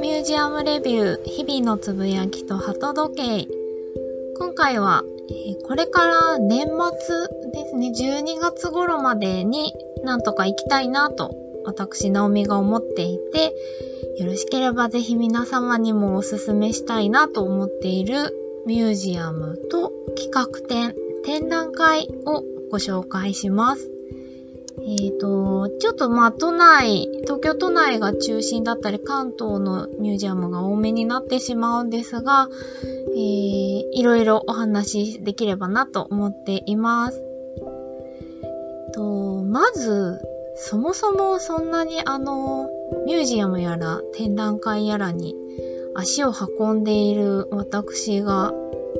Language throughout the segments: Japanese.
ミュージアムレビュー日々のつぶやきと鳩時計今回は、これから年末ですね12月頃までになんとか行きたいなと私ナオミが思っていてよろしければぜひ皆様にもおすすめしたいなと思っているミュージアムと企画展展覧会をご紹介します。えっ、ー、と、ちょっとまあ都内、東京都内が中心だったり関東のミュージアムが多めになってしまうんですが、えー、いろいろお話しできればなと思っています。と、まず、そもそもそんなにあの、ミュージアムやら展覧会やらに足を運んでいる私が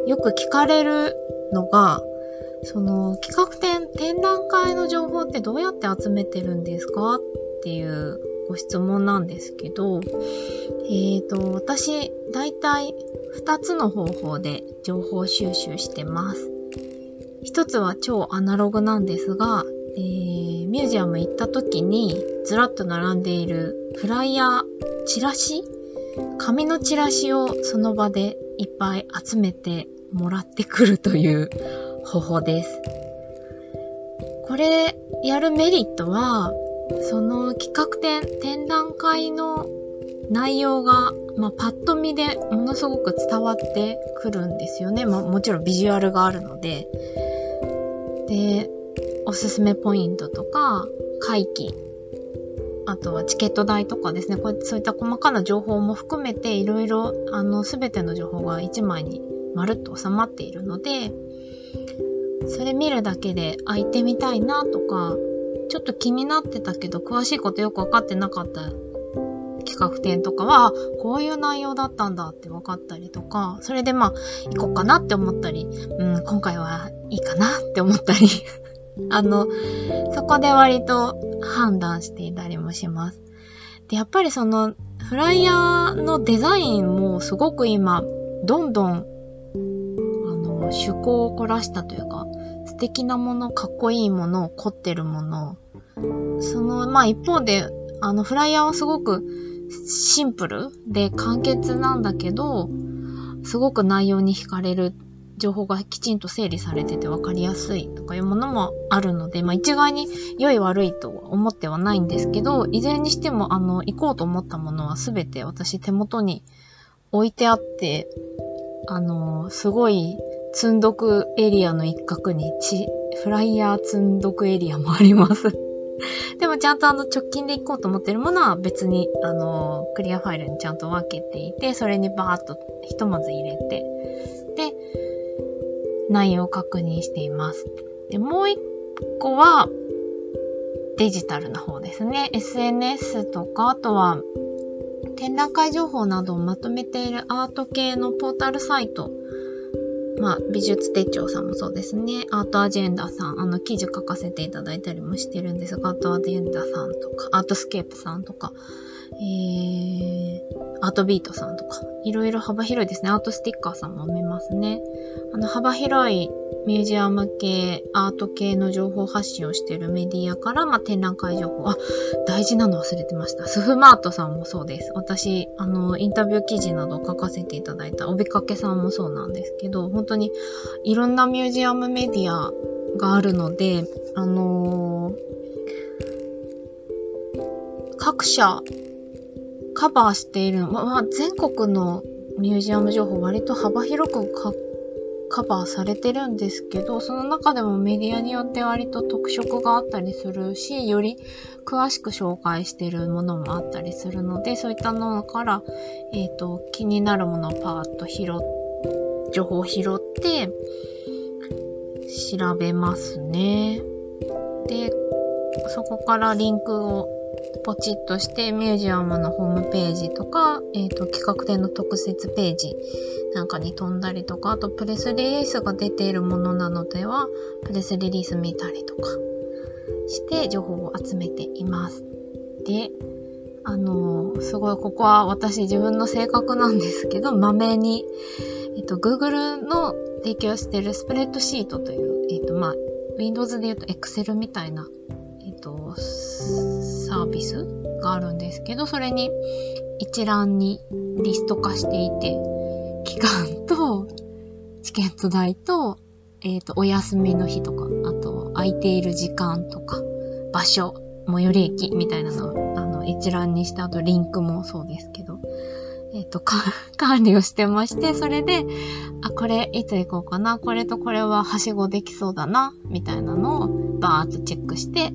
よく聞かれるのが、その企画展、展覧会の情報ってどうやって集めてるんですかっていうご質問なんですけど、えっ、ー、と、私、だいたい2つの方法で情報収集してます。一つは超アナログなんですが、えー、ミュージアム行った時にずらっと並んでいるフライヤー、チラシ紙のチラシをその場でいっぱい集めてもらってくるという方法です。これやるメリットは、その企画展、展覧会の内容が、まあ、パッと見でものすごく伝わってくるんですよね。まあ、もちろんビジュアルがあるので。で、おすすめポイントとか、会期、あとはチケット代とかですね、こうそういった細かな情報も含めて、いろいろ、あの、すべての情報が1枚にまるっと収まっているので、それ見るだけで、あ、行ってみたいなとか、ちょっと気になってたけど、詳しいことよくわかってなかった企画展とかは、こういう内容だったんだって分かったりとか、それでまあ、行こうかなって思ったり、うん、今回はいいかなって思ったり あの、そこで割と判断していたりもします。で、やっぱりその、フライヤーのデザインもすごく今、どんどん趣向を凝らしたというか、素敵なもの、かっこいいもの、凝ってるもの、その、まあ一方で、あの、フライヤーはすごくシンプルで簡潔なんだけど、すごく内容に惹かれる情報がきちんと整理されてて分かりやすいとかいうものもあるので、まあ一概に良い悪いとは思ってはないんですけど、いずれにしてもあの、行こうと思ったものは全て私手元に置いてあって、あの、すごい積んどくエリアの一角にち、フライヤー積んどくエリアもあります でもちゃんとあの直近で行こうと思ってるものは別にあのクリアファイルにちゃんと分けていて、それにバーッとひとまず入れて、で、内容を確認しています。で、もう一個はデジタルな方ですね。SNS とか、あとは展覧会情報などをまとめているアート系のポータルサイトまあ、美術手帳さんもそうですね。アートアジェンダさん、あの、記事書かせていただいたりもしてるんですが、アートアジェンダさんとか、アートスケープさんとか、えー、アートビートさんとか、いろいろ幅広いですね。アートスティッカーさんも見ますね。あの、幅広いミュージアム系、アート系の情報発信をしているメディアから、まあ、展覧会情報。あ、大事なの忘れてました。スフマートさんもそうです。私、あの、インタビュー記事などを書かせていただいた、帯掛けさんもそうなんですけど、本当にいろんなミュージアムメディアがあるので、あのー、各社カバーしているの、まあ、全国のミュージアム情報割と幅広くカバーされてるんですけど、その中でもメディアによって割と特色があったりするし、より詳しく紹介してるものもあったりするので、そういったのから、え、ー、と、気になるものをパーッと拾っ、情報を拾って、調べますね。で、そこからリンクをポチッとしてミュージアムのホームページとか、え、ー、と、企画展の特設ページなんかに飛んだりとか、あとプレスリリースが出ているものなのでは、プレスリリース見たりとかして情報を集めています。で、あのー、すごいここは私自分の性格なんですけど、まめに、えっ、と、Google の提供しているスプレッドシートという、えっ、と、まあ、Windows で言うと Excel みたいな、えっ、と、サービスがあるんですけど、それに一覧にリスト化していて、期間と、チケット代と、えっ、ー、と、お休みの日とか、あと、空いている時間とか、場所、最寄り駅みたいなのを、あの、一覧にして、あとリンクもそうですけど、えっ、ー、と、管理をしてまして、それで、あ、これ、いつ行こうかな、これとこれははしごできそうだな、みたいなのを、バーっとチェックして、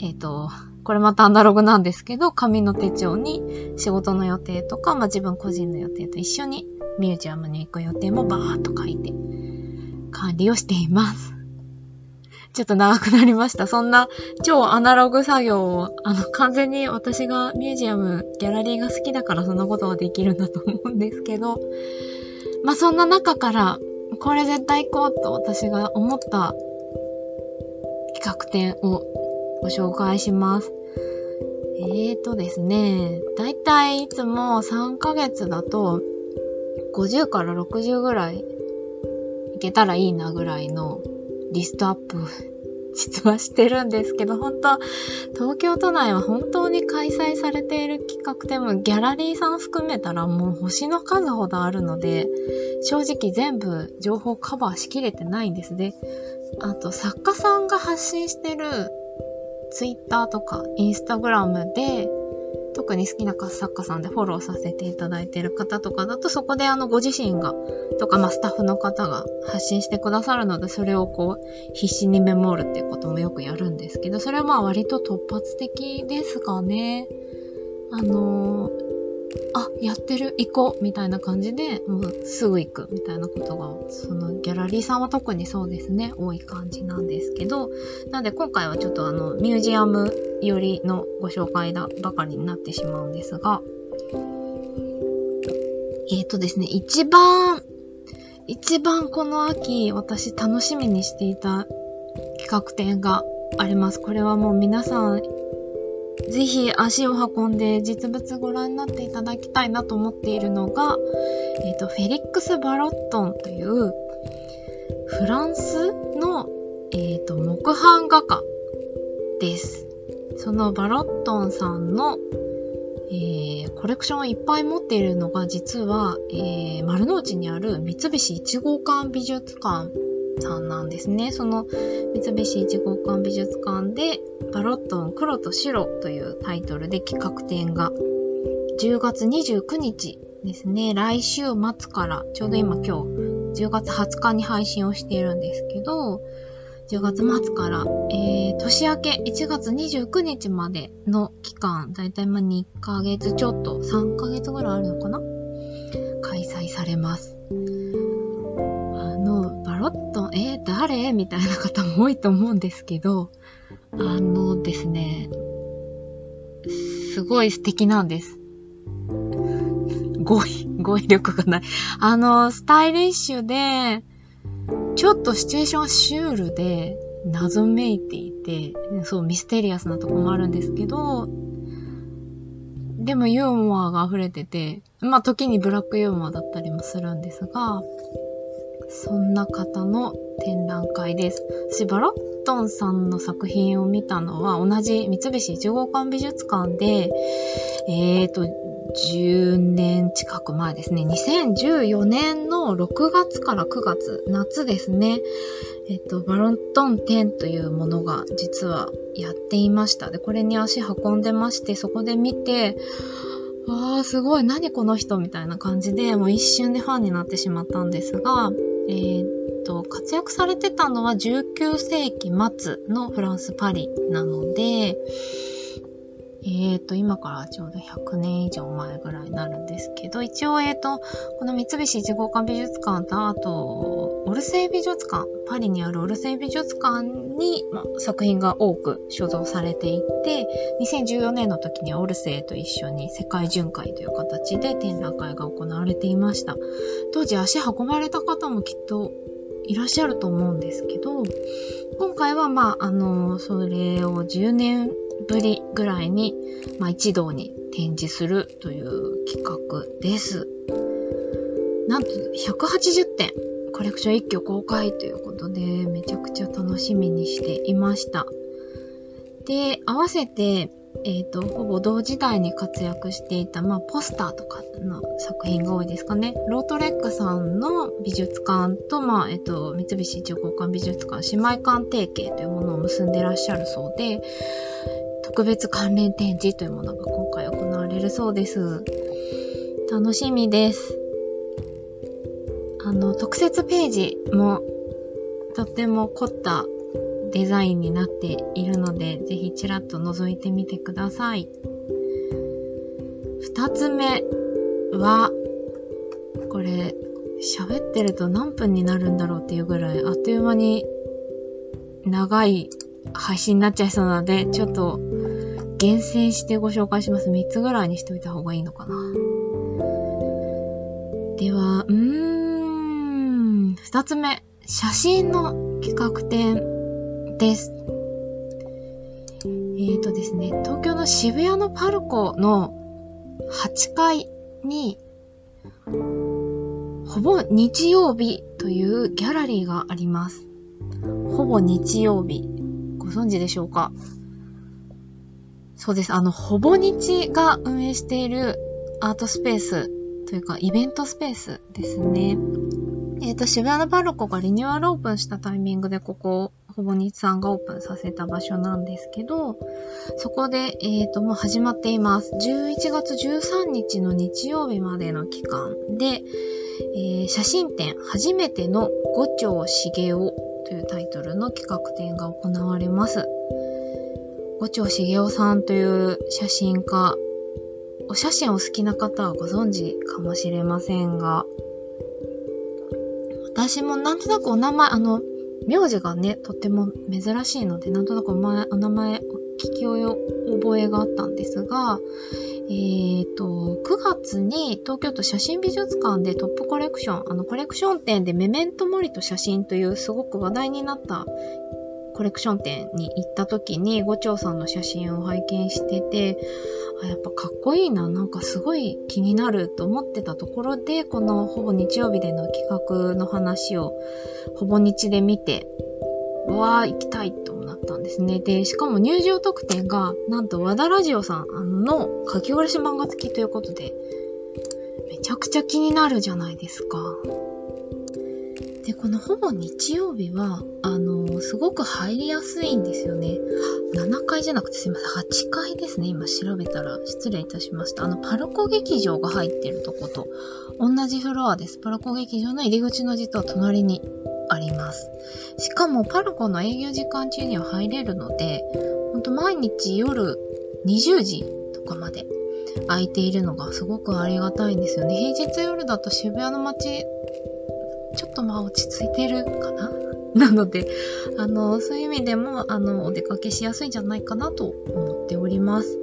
えっ、ー、と、これまたアナログなんですけど、紙の手帳に仕事の予定とか、まあ、自分個人の予定と一緒にミュージアムに行く予定もバーっと書いて管理をしています。ちょっと長くなりました。そんな超アナログ作業を、あの、完全に私がミュージアム、ギャラリーが好きだからそんなことができるんだと思うんですけど、まあ、そんな中から、これ絶対行こうと私が思った企画展をご紹介します。えーとですね、だいたいいつも3ヶ月だと50から60ぐらいいけたらいいなぐらいのリストアップ実はしてるんですけど、本当東京都内は本当に開催されている企画展もギャラリーさん含めたらもう星の数ほどあるので、正直全部情報カバーしきれてないんですね。あと作家さんが発信してる Twitter とかインスタグラムで特に好きな作家さんでフォローさせていただいている方とかだと、そこであのご自身が、とかまあスタッフの方が発信してくださるので、それをこう必死にメモるっていうこともよくやるんですけど、それはまあ割と突発的ですかね。あの、あ、やってる、行こう、みたいな感じで、もうすぐ行く、みたいなことが、そのギャラリーさんは特にそうですね、多い感じなんですけど、なので今回はちょっとあの、ミュージアム寄りのご紹介だばかりになってしまうんですが、えっ、ー、とですね、一番、一番この秋、私楽しみにしていた企画展があります。これはもう皆さんぜひ足を運んで実物ご覧になっていただきたいなと思っているのが、えっ、ー、と、フェリックス・バロットンというフランスの、えっ、ー、と、木版画家です。そのバロットンさんの、えー、コレクションをいっぱい持っているのが実は、えー、丸の内にある三菱一号館美術館さんなんですね。その三菱一号館美術館でバロットン黒と白というタイトルで企画展が10月29日ですね。来週末からちょうど今今日10月20日に配信をしているんですけど、10月末から、えー、年明け1月29日までの期間、だいたいま2ヶ月ちょっと、3ヶ月ぐらいあるのかな？開催されます。えー、誰？みたいな方も多いと思うんですけど、あのですね、すごい素敵なんです。語彙、語彙力がない。あの、スタイリッシュで、ちょっとシチュエーションシュールで、謎めいていて、そう、ミステリアスなとこもあるんですけど、でもユーモアが溢れてて、まあ時にブラックユーモアだったりもするんですが、そんな方の展覧会です。私、バラットンさんの作品を見たのは、同じ三菱一号館美術館で、えーと、10年近く前ですね。2014年の6月から9月、夏ですね。えっ、と、バロントン10というものが実はやっていました。で、これに足運んでまして、そこで見て、わー、すごい、何この人？みたいな感じで、もう一瞬でファンになってしまったんですが、えー、と、活躍されてたのは19世紀末のフランス・パリなので、えっ、ー、と、今からちょうど100年以上前ぐらいになるんですけど、一応、えっ、ー、と、この三菱一号館美術館と、あと、オルセイ美術館、パリにあるオルセイ美術館に、ま、作品が多く所蔵されていて、2014年の時にはオルセイと一緒に世界巡回という形で展覧会が行われていました。当時足運ばれた方もきっといらっしゃると思うんですけど、今回はまあ、あの、それを10年ぶりぐらいに、まあ、一堂に展示するという企画です。なんと180点コレクション一挙公開ということでめちゃくちゃ楽しみにしていました。で、合わせてえっ、ー、と、ほぼ同時代に活躍していた、まあ、ポスターとかの作品が多いですかね。ロートレックさんの美術館と、まあ、えっ、ー、と、三菱一号館美術館姉妹館提携というものを結んでらっしゃるそうで、特別関連展示というものが今回行われるそうです。楽しみです。あの、特設ページもとっても凝ったデザインになっているので、ぜひちらっと覗いてみてください。二つ目は、これ、喋ってると何分になるんだろうっていうぐらい、あっという間に長い配信になっちゃいそうなので、ちょっと厳選してご紹介します。3つぐらいにしといた方がいいのかな。では、うーん、2つ目。写真の企画展です。えーとですね、東京の渋谷のパルコの8階に、ほぼ日曜日というギャラリーがあります。ほぼ日曜日。ご存知でしょうか？そうです。あの、ほぼ日が運営しているアートスペースというかイベントスペースですね。えっ、ー、と、渋谷のパルコがリニューアルオープンしたタイミングでここほぼ日さんがオープンさせた場所なんですけど、そこで、えっ、ー、と、もう始まっています。11月13日の日曜日までの期間で、えー、写真展、初めての五丁茂雄というタイトルの企画展が行われます。五丁茂雄さんという写真家、お写真お好きな方はご存知かもしれませんが、私もなんとなくお名前、あの、名字がね、とっても珍しいので、なんとなくお前お名前、聞き覚えがあったんですが、えっ、ー、と、9月に東京都写真美術館でトップコレクション、あのコレクション展でメメントモリと写真というすごく話題になったコレクション展に行った時に五丁さんの写真を拝見してて、あやっぱかっこいいな、なんかすごい気になると思ってたところで、このほぼ日曜日での企画の話をほぼ日で見て、わー行きたいとなったんですね。で、しかも入場特典が、なんと和田ラジオさんの書き下ろし漫画付きということで、めちゃくちゃ気になるじゃないですか。で、このほぼ日曜日は、あすごく入りやすいんですよね。7階じゃなくてすいません、8階ですね。今調べたら失礼いたしました。あの、パルコ劇場が入ってるとこと、同じフロアです。パルコ劇場の入り口の実は隣にあります。しかも、パルコの営業時間中には入れるので、ほんと毎日夜20時とかまで空いているのがすごくありがたいんですよね。平日夜だと渋谷の街ちょっとまあ落ち着いてるかな なので、あの、そういう意味でも、あの、お出かけしやすいんじゃないかなと思っております。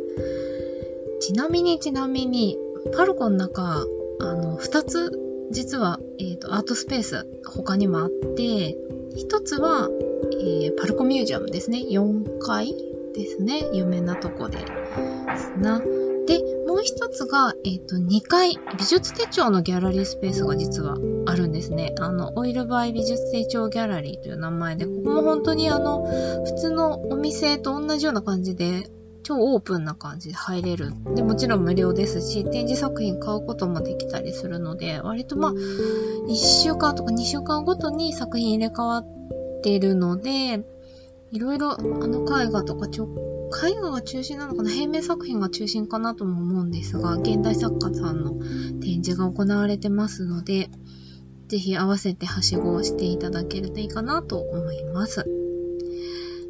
ちなみにちなみに、パルコの中、あの、二つ、実は、えっ、ー、と、アートスペース、他にもあって、一つは、えー、パルコミュージアムですね。4階ですね。有名なとこで。ですな。で、もう一つが、えっ、ー、と、2階、美術手帳のギャラリースペースが実はあるんですね。あの、オイルバイ美術手帳ギャラリーという名前で、ここも本当にあの、普通のお店と同じような感じで、超オープンな感じで入れる。で、もちろん無料ですし、展示作品買うこともできたりするので、割とまあ、1週間とか2週間ごとに作品入れ替わってるので、いろいろ、あの、絵画とかちょ絵画が中心なのかな？平面作品が中心かなとも思うんですが、現代作家さんの展示が行われてますので、ぜひ合わせてはしごをしていただけるといいかなと思います。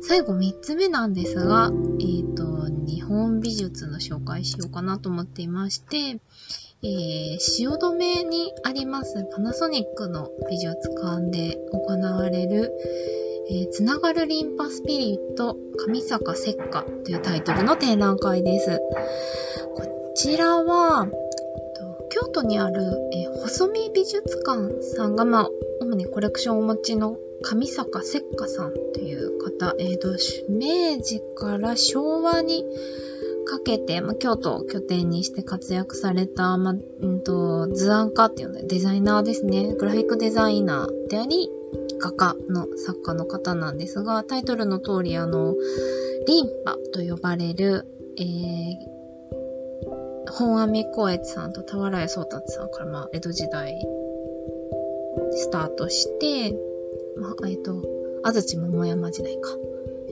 最後3つ目なんですが、えっ、ー、と、日本美術の紹介しようかなと思っていまして、えー、汐留にありますパナソニックの美術館で行われる、えー、つながるリンパスピリット上坂石花というタイトルの展覧会です。こちらは、京都にある、えー、細見美術館さんが、まあ、主にコレクションをお持ちの上坂石花さんという方、えっ、ー、と、明治から昭和にかけて、まあ、京都を拠点にして活躍された、まあ、うんと、図案家っていうのデザイナーですね。グラフィックデザイナーであり、画家の作家の方なんですが、タイトルの通り、あの、リンパと呼ばれる、えー、本阿弥光悦さんと俵屋宗達さんから、まあ、江戸時代スタートして、まあ、えっ、ー、と、安土桃山時代か。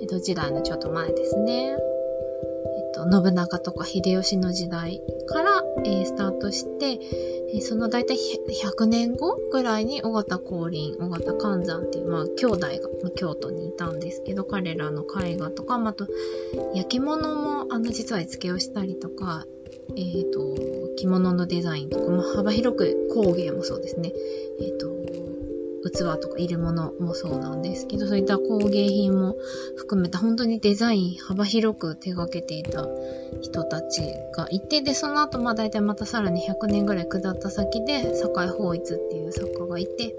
江戸時代のちょっと前ですね。えっと、信長とか秀吉の時代から、えー、スタートして、え、その大体100年後ぐらいに尾形光琳、尾形寛山っていう、まあ、兄弟が京都にいたんですけど、彼らの絵画とか、まあ、と、焼き物も、あの、実は絵付けをしたりとか、えっ、ー、と、着物のデザインとか、まあ、幅広く工芸もそうですね。えっ、と、器とか入れ物もそうなんですけど、そういった工芸品も含めた本当にデザイン幅広く手掛けていた人たちがいて、で、その後、まあ大体またさらに100年ぐらい下った先で、坂井法一っていう作家がいて、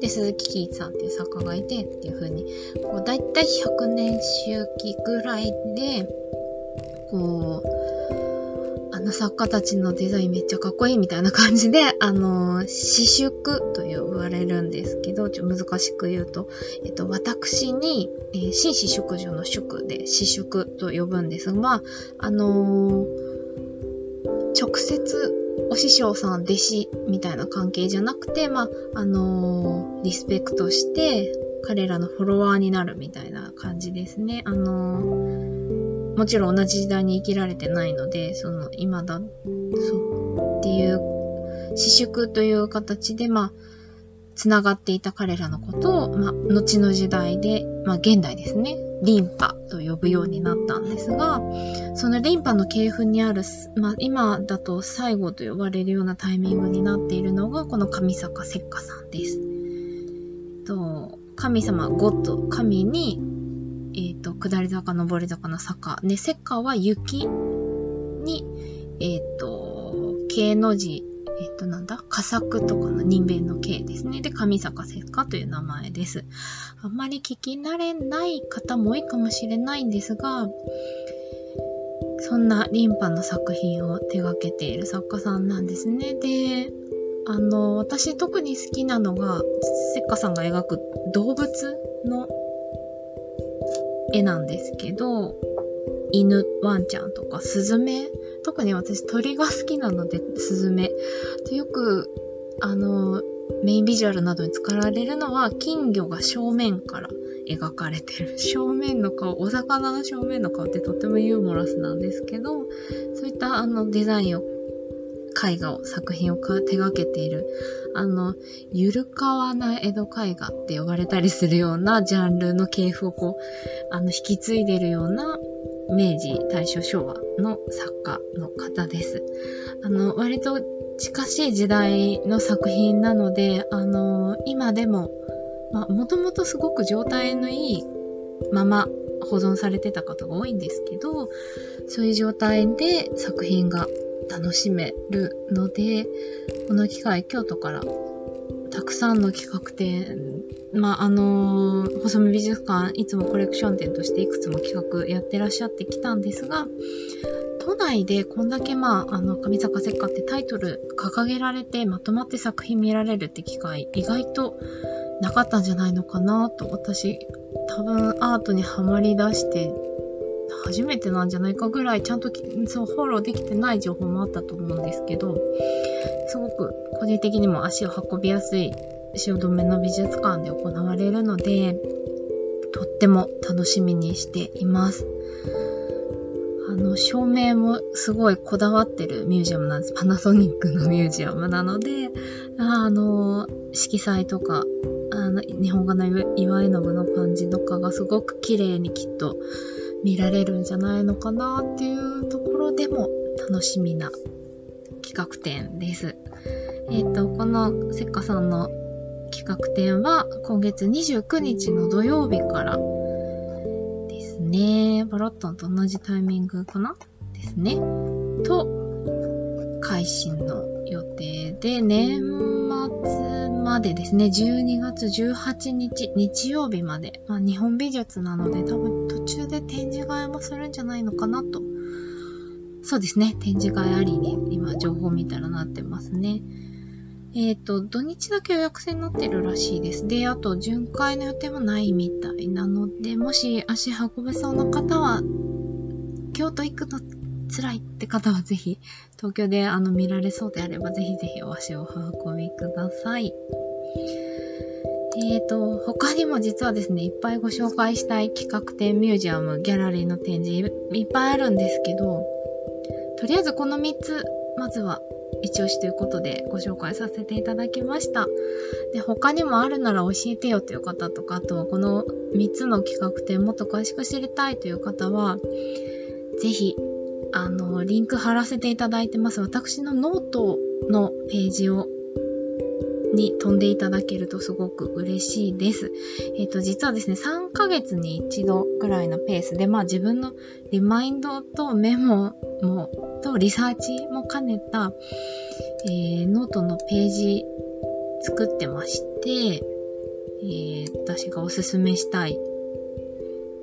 で、鈴木喜一さんっていう作家がいてっていう風に、こう大体100年周期ぐらいで、こう、の作家たちのデザインめっちゃかっこいいみたいな感じで、あの、私縮と呼ばれるんですけど、ちょっと難しく言うと、えっと、私に、えー、紳士淑女の淑で私縮と呼ぶんですが、あのー、直接お師匠さん、弟子みたいな関係じゃなくて、まあ、あのー、リスペクトして、彼らのフォロワーになるみたいな感じですね。あのもちろん同じ時代に生きられてないので、その、今だ、そう、っていう、私縮という形で、まあ、つながっていた彼らのことを、まあ、後の時代で、まあ、現代ですね、リンパと呼ぶようになったんですが、そのリンパの系譜にある、まあ、今だと最後と呼ばれるようなタイミングになっているのが、この上坂石火さんです。と神様、ゴッド、神にえ、ー、と、下り坂、上り坂の坂。で、石火は雪に、えっ、ー、と、形の字、えっ、ー、と、なんだ？佳作とかの人弁の形ですね。で、上坂石火という名前です。あんまり聞き慣れない方も多いかもしれないんですが、そんなリンパの作品を手掛けている作家さんなんですね。で、あの、私特に好きなのが、せっかさんが描く動物の絵なんですけど、犬、ワンちゃんとか、スズメ特に私鳥が好きなので、スズメ。でよく、あの、メインビジュアルなどに使われるのは、金魚が正面から描かれてる。正面の顔、お魚の正面の顔ってとってもユーモラスなんですけど、そういったあのデザインを絵画を、作品を手掛けている、あの、ゆるかわな江戸絵画って呼ばれたりするようなジャンルの系譜をこう、あの、引き継いでるような明治、大正、昭和の作家の方です。あの、割と近しい時代の作品なので、あの、今でも、もともとすごく状態のいいまま保存されてた方が多いんですけど、そういう状態で作品が楽しめるので、この機会、京都からたくさんの企画展、まあ、あの、細見美術館、いつもコレクション展としていくつも企画やってらっしゃってきたんですが、都内でこんだけまあ、あの、上坂石火ってタイトル掲げられてまとまって作品見られるって機会、意外となかったんじゃないのかなと、私、多分アートにはまり出して初めてなんじゃないかぐらいちゃんとそうフォローできてない情報もあったと思うんですけど、すごく個人的にも足を運びやすい汐留の美術館で行われるので、とっても楽しみにしています。あの、照明もすごいこだわってるミュージアムなんです。パナソニックのミュージアムなので、あの、色彩とか、の、日本画の岩絵の具の感じとかがすごく綺麗にきっと見られるんじゃないのかなっていうところでも楽しみな企画展です。えっ、ー、と、このせっかさんの企画展は今月29日の土曜日からですね。バロットンと同じタイミングかなですね。と、配信の予定で、年末までですね、12月18日、日曜日まで、まあ、日本美術なので多分途中で展示会もするんじゃないのかなと。そうですね、展示会ありに今情報見たらなってますね。えっ、ー、と、土日だけ予約制になってるらしいです。で、あと、巡回の予定もないみたいなので、もし足運べそうな方は、京都行くの辛いって方はぜひ、東京であの見られそうであれば、ぜひぜひお足をお運びください。えーと、他にも実はですね、いっぱいご紹介したい企画展、ミュージアム、ギャラリーの展示、いっぱいあるんですけど、とりあえずこの3つ、まずは一押しということでご紹介させていただきました。で、他にもあるなら教えてよという方とか、あとはこの3つの企画展もっと詳しく知りたいという方は、ぜひ、あの、リンク貼らせていただいてます。私のノートのページをに飛んでいただけるとすごく嬉しいです。えっ、ー、と、実はですね、3ヶ月に一度ぐらいのペースで、まあ自分のリマインドとメモも、とリサーチも兼ねた、えー、ノートのページ作ってまして、えー、私がおすすめしたい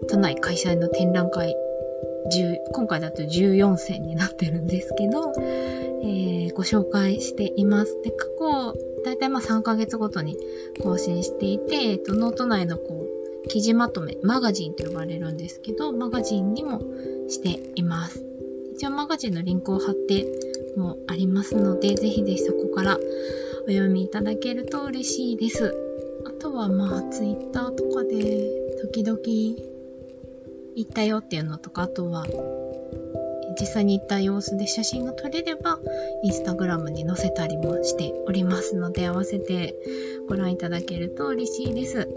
都内開催の展覧会今回だと14選になってるんですけど、えー、ご紹介しています。で、過去、だいたいまあ3ヶ月ごとに更新していて、えっと、ノート内のこう、記事まとめ、マガジンと呼ばれるんですけど、マガジンにもしています。一応マガジンのリンクを貼ってもありますので、ぜひぜひそこからお読みいただけると嬉しいです。あとはまあ、ツイッターとかで時々行ったよっていうのとか、あとは実際に行った様子で写真が撮れれば、インスタグラムに載せたりもしておりますので、合わせてご覧いただけると嬉しいです。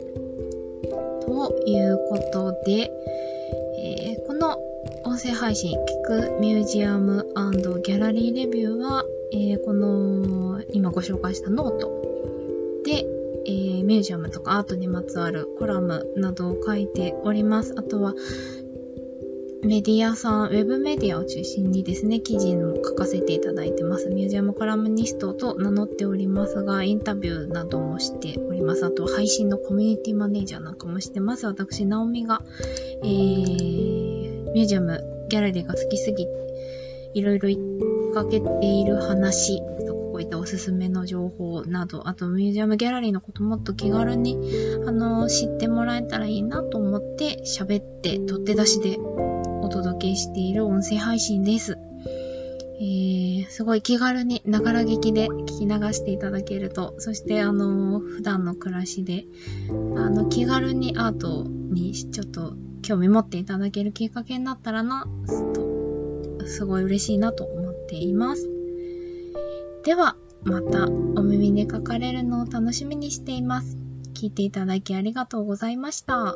ということで、えー、この音声配信、聞くミュージアムギャラリーレビューは、えー、この今ご紹介したノート、ミュージアムとかアートにまつわるコラムなどを書いております。あとは、メディアさん、ウェブメディアを中心にですね、記事も書かせていただいてます。ミュージアムコラムニストと名乗っておりますが、インタビューなどもしております。あと、配信のコミュニティマネージャーなんかもしてます。私、ナオミが、えー、ミュージアム、ギャラリーが好きすぎて、いろいろかけている話とこういったおすすめの情報など、あとミュージアムギャラリーのこともっと気軽に、あの、知ってもらえたらいいなと思って喋って、取って出しでお届けしている音声配信です。えー、すごい気軽に、ながら聞きで聞き流していただけると、そしてあの、普段の暮らしで、あの、気軽にアートにちょっと興味持っていただけるきっかけになったらな、と、すごい嬉しいなと思っています。では、またお耳にかかれるのを楽しみにしています。聞いていただきありがとうございました。